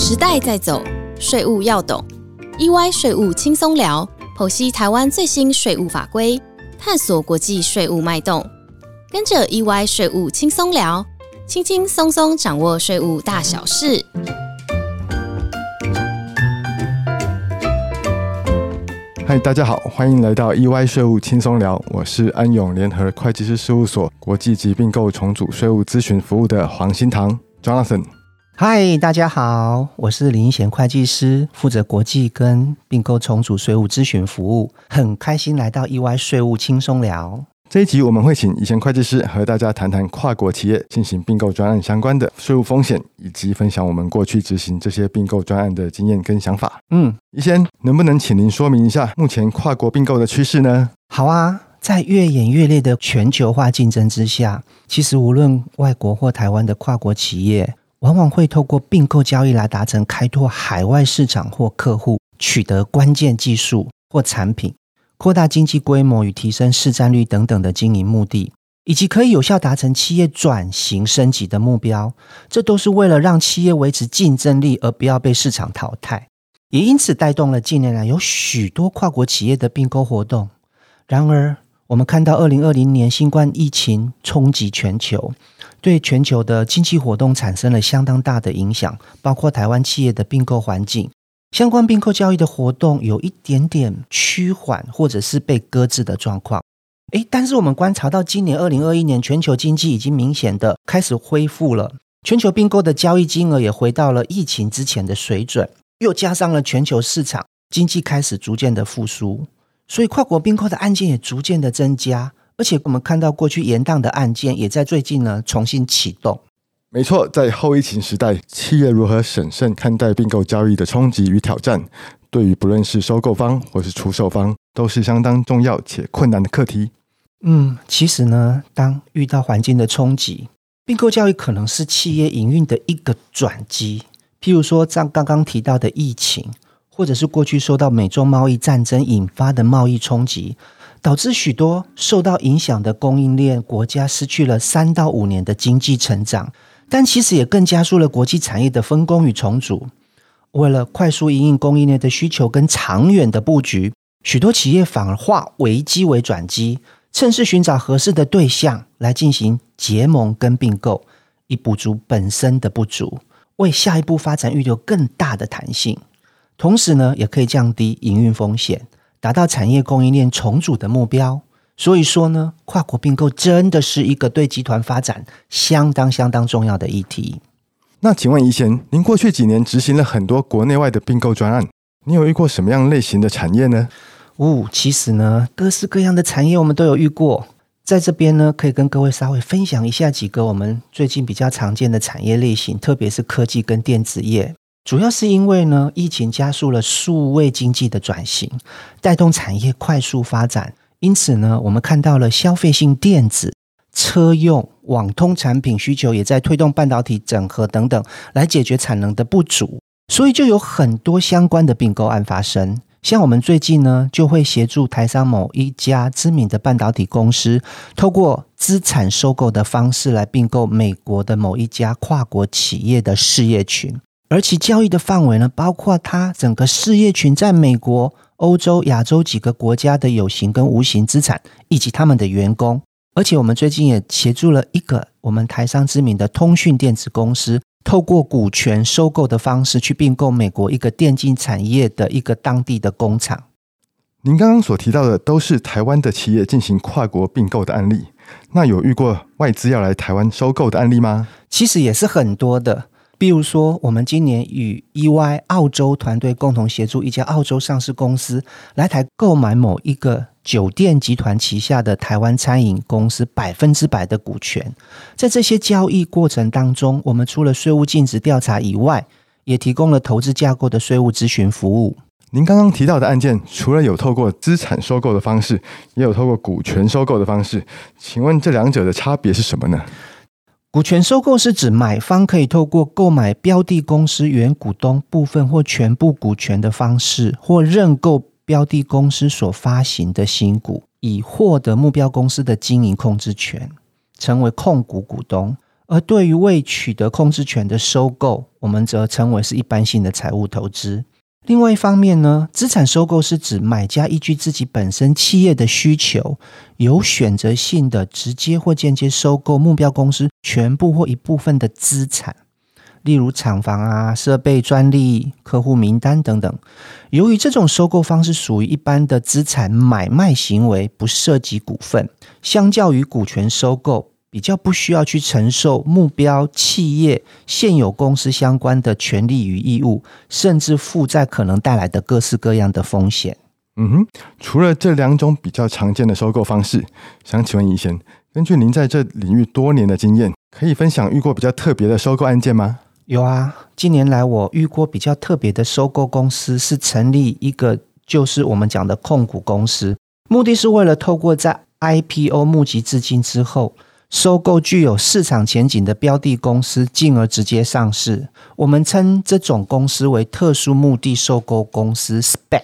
时代在走，税务要懂。EY 税务轻松聊，剖析台湾最新税务法规，探索国际税务脉动。跟着 EY 税务轻松聊，轻轻松松掌握税务大小事。嗨，大家好，欢迎来到 EY 税务轻松聊，我是安永联合会计师事务所国际及并购重组税务咨询服务的黄新堂 Jonathan。嗨，大家好，我是林贤会计师，负责国际跟并购重组税务咨询服务，很开心来到意外税务轻松聊。这一集我们会请以前会计师和大家谈谈跨国企业进行并购专案相关的税务风险，以及分享我们过去执行这些并购专案的经验跟想法。嗯，以先能不能请您说明一下目前跨国并购的趋势呢？好啊，在越演越烈的全球化竞争之下，其实无论外国或台湾的跨国企业，往往会透过并购交易来达成开拓海外市场或客户，取得关键技术或产品。扩大经济规模与提升市占率等等的经营目的，以及可以有效达成企业转型升级的目标，这都是为了让企业维持竞争力而不要被市场淘汰，也因此带动了近年来有许多跨国企业的并购活动。然而，我们看到二零二零年新冠疫情冲击全球，对全球的经济活动产生了相当大的影响，包括台湾企业的并购环境。相关并购交易的活动有一点点趋缓，或者是被搁置的状况。诶，但是我们观察到，今年二零二一年全球经济已经明显的开始恢复了，全球并购的交易金额也回到了疫情之前的水准，又加上了全球市场经济开始逐渐的复苏，所以跨国并购的案件也逐渐的增加，而且我们看到过去延宕的案件也在最近呢重新启动。没错，在后疫情时代，企业如何审慎看待并购交易的冲击与挑战，对于不论是收购方或是出售方，都是相当重要且困难的课题。嗯，其实呢，当遇到环境的冲击，并购交易可能是企业营运的一个转机。譬如说，像刚刚提到的疫情，或者是过去受到美中贸易战争引发的贸易冲击，导致许多受到影响的供应链国家失去了三到五年的经济成长。但其实也更加速了国际产业的分工与重组。为了快速应应供应链的需求跟长远的布局，许多企业反而化危机为转机，趁势寻找合适的对象来进行结盟跟并购，以补足本身的不足，为下一步发展预留更大的弹性。同时呢，也可以降低营运风险，达到产业供应链重组的目标。所以说呢，跨国并购真的是一个对集团发展相当相当重要的议题。那请问宜贤，您过去几年执行了很多国内外的并购专案，你有遇过什么样类型的产业呢？哦，其实呢，各式各样的产业我们都有遇过。在这边呢，可以跟各位稍微分享一下几个我们最近比较常见的产业类型，特别是科技跟电子业。主要是因为呢，疫情加速了数位经济的转型，带动产业快速发展。因此呢，我们看到了消费性电子、车用、网通产品需求也在推动半导体整合等等，来解决产能的不足，所以就有很多相关的并购案发生。像我们最近呢，就会协助台商某一家知名的半导体公司，透过资产收购的方式来并购美国的某一家跨国企业的事业群，而其交易的范围呢，包括它整个事业群在美国。欧洲、亚洲几个国家的有形跟无形资产，以及他们的员工，而且我们最近也协助了一个我们台商知名的通讯电子公司，透过股权收购的方式去并购美国一个电竞产业的一个当地的工厂。您刚刚所提到的都是台湾的企业进行跨国并购的案例，那有遇过外资要来台湾收购的案例吗？其实也是很多的。比如说，我们今年与 EY 澳洲团队共同协助一家澳洲上市公司来台购买某一个酒店集团旗下的台湾餐饮公司百分之百的股权。在这些交易过程当中，我们除了税务尽职调查以外，也提供了投资架构的税务咨询服务。您刚刚提到的案件，除了有透过资产收购的方式，也有透过股权收购的方式，请问这两者的差别是什么呢？股权收购是指买方可以透过购买标的公司原股东部分或全部股权的方式，或认购标的公司所发行的新股，以获得目标公司的经营控制权，成为控股股东。而对于未取得控制权的收购，我们则称为是一般性的财务投资。另外一方面呢，资产收购是指买家依据自己本身企业的需求，有选择性的直接或间接收购目标公司全部或一部分的资产，例如厂房啊、设备、专利、客户名单等等。由于这种收购方式属于一般的资产买卖行为，不涉及股份，相较于股权收购。比较不需要去承受目标企业现有公司相关的权利与义务，甚至负债可能带来的各式各样的风险。嗯哼，除了这两种比较常见的收购方式，想请问宜贤，根据您在这领域多年的经验，可以分享遇过比较特别的收购案件吗？有啊，近年来我遇过比较特别的收购公司，是成立一个就是我们讲的控股公司，目的是为了透过在 IPO 募集资金之后。收购具有市场前景的标的公司，进而直接上市。我们称这种公司为特殊目的收购公司 （SPAC）。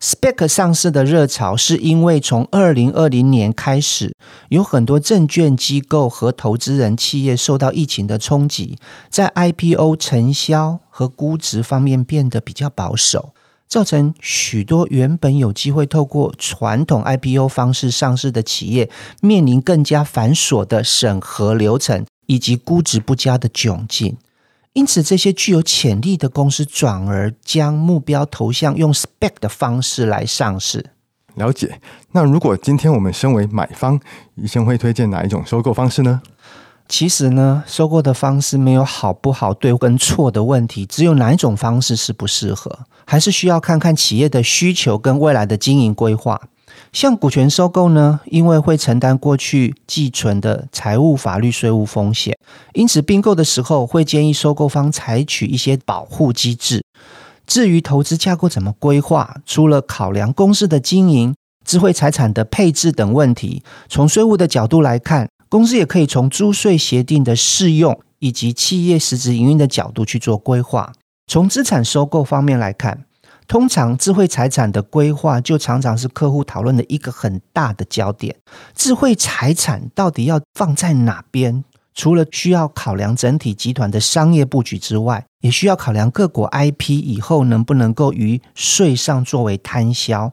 SPAC 上市的热潮，是因为从二零二零年开始，有很多证券机构和投资人企业受到疫情的冲击，在 IPO 承销和估值方面变得比较保守。造成许多原本有机会透过传统 IPO 方式上市的企业，面临更加繁琐的审核流程以及估值不佳的窘境。因此，这些具有潜力的公司转而将目标投向用 Spec 的方式来上市。了解。那如果今天我们身为买方，医生会推荐哪一种收购方式呢？其实呢，收购的方式没有好不好、对跟错的问题，只有哪一种方式适不适合。还是需要看看企业的需求跟未来的经营规划。像股权收购呢，因为会承担过去寄存的财务、法律、税务风险，因此并购的时候会建议收购方采取一些保护机制。至于投资架构怎么规划，除了考量公司的经营、智慧财产的配置等问题，从税务的角度来看，公司也可以从租税协定的适用以及企业实质营运的角度去做规划。从资产收购方面来看，通常智慧财产的规划就常常是客户讨论的一个很大的焦点。智慧财产到底要放在哪边？除了需要考量整体集团的商业布局之外，也需要考量各国 IP 以后能不能够于税上作为摊销，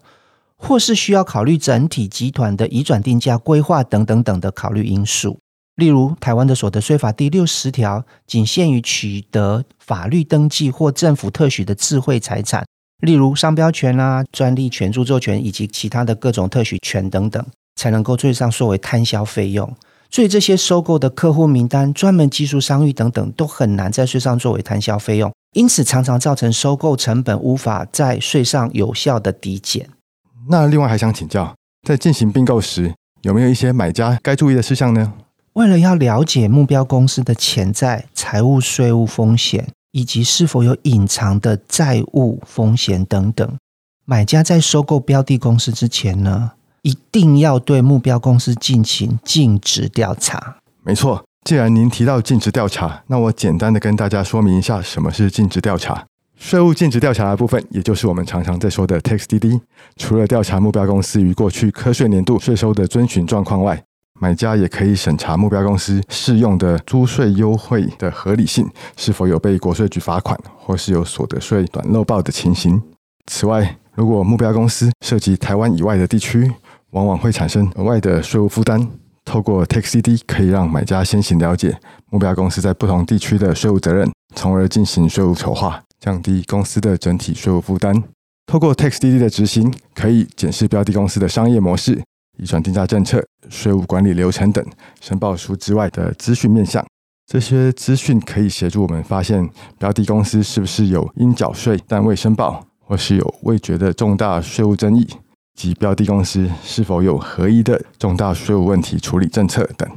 或是需要考虑整体集团的移转定价规划等等等的考虑因素。例如，台湾的所得税法第六十条仅限于取得法律登记或政府特许的智慧财产，例如商标权啊、专利权、著作权以及其他的各种特许权等等，才能够最上作为摊销费用。所以，这些收购的客户名单、专门技术商誉等等，都很难在税上作为摊销费用，因此常常造成收购成本无法在税上有效的抵减。那另外还想请教，在进行并购时，有没有一些买家该注意的事项呢？为了要了解目标公司的潜在财务、税务风险，以及是否有隐藏的债务风险等等，买家在收购标的公司之前呢，一定要对目标公司进行尽职调查。没错，既然您提到尽职调查，那我简单的跟大家说明一下什么是尽职调查。税务尽职调查的部分，也就是我们常常在说的 TaxDD，除了调查目标公司于过去科税年度税收的遵循状况外，买家也可以审查目标公司适用的租税优惠的合理性，是否有被国税局罚款，或是有所得税短漏报的情形。此外，如果目标公司涉及台湾以外的地区，往往会产生额外的税务负担。透过 TaxCD 可以让买家先行了解目标公司在不同地区的税务责任，从而进行税务筹划，降低公司的整体税务负担。透过 TaxDD 的执行，可以检视标的公司的商业模式。移转定价政策、税务管理流程等申报书之外的资讯面向，这些资讯可以协助我们发现标的公司是不是有应缴税但未申报，或是有未决的重大税务争议，及标的公司是否有合一的重大税务问题处理政策等。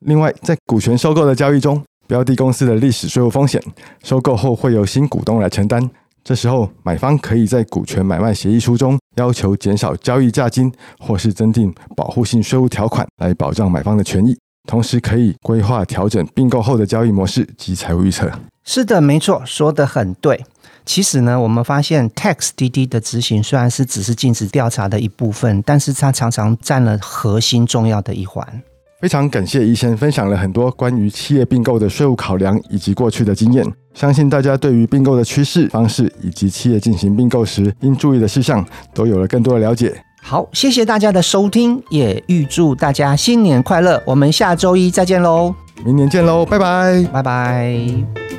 另外，在股权收购的交易中，标的公司的历史税务风险，收购后会由新股东来承担。这时候，买方可以在股权买卖协议书中要求减少交易价金，或是增订保护性税务条款来保障买方的权益。同时，可以规划调整并购后的交易模式及财务预测。是的，没错，说的很对。其实呢，我们发现 TaxDD 的执行虽然是只是禁止调查的一部分，但是它常常占了核心重要的一环。非常感谢医生分享了很多关于企业并购的税务考量以及过去的经验，相信大家对于并购的趋势、方式以及企业进行并购时应注意的事项都有了更多的了解。好，谢谢大家的收听，也预祝大家新年快乐。我们下周一再见喽，明年见喽，拜拜，拜拜。